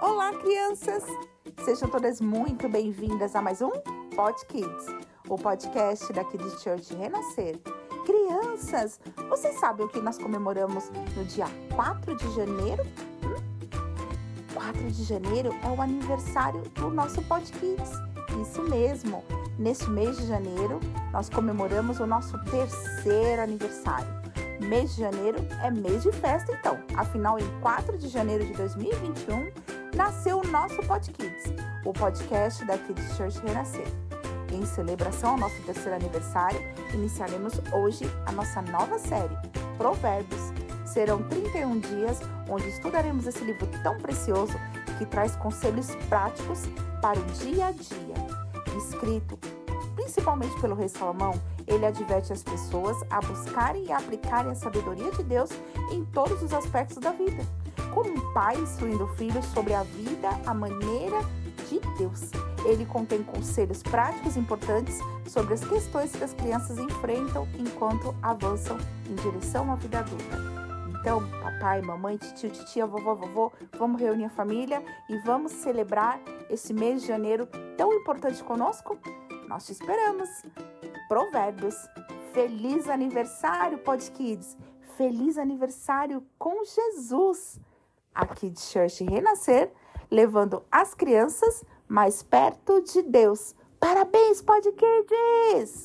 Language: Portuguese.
Olá, crianças! Sejam todas muito bem-vindas a mais um Pod Kids, o podcast da Kids Church Renascer. Crianças, vocês sabem o que nós comemoramos no dia 4 de janeiro? Hum? 4 de janeiro é o aniversário do nosso Pod Kids. Isso mesmo! Neste mês de janeiro, nós comemoramos o nosso terceiro aniversário. Mês de janeiro é mês de festa, então. Afinal, em 4 de janeiro de 2021, nasceu o nosso Pod Kids, o podcast da Kids Church Renascer. Em celebração ao nosso terceiro aniversário, iniciaremos hoje a nossa nova série, Provérbios. Serão 31 dias onde estudaremos esse livro tão precioso que traz conselhos práticos para o dia a dia. Escrito principalmente pelo rei Salomão, ele adverte as pessoas a buscarem e aplicarem a sabedoria de Deus em todos os aspectos da vida. Como um pai instruindo o filho sobre a vida, a maneira de Deus. Ele contém conselhos práticos importantes sobre as questões que as crianças enfrentam enquanto avançam em direção à vida adulta. Então, papai, mamãe, tio, titia, vovó, vovô, vamos reunir a família e vamos celebrar esse mês de janeiro tão importante conosco? Nós te esperamos. Provérbios. Feliz aniversário, Pod Kids. Feliz aniversário com Jesus. Aqui de Church Renascer, levando as crianças mais perto de Deus. Parabéns, Pod Kids!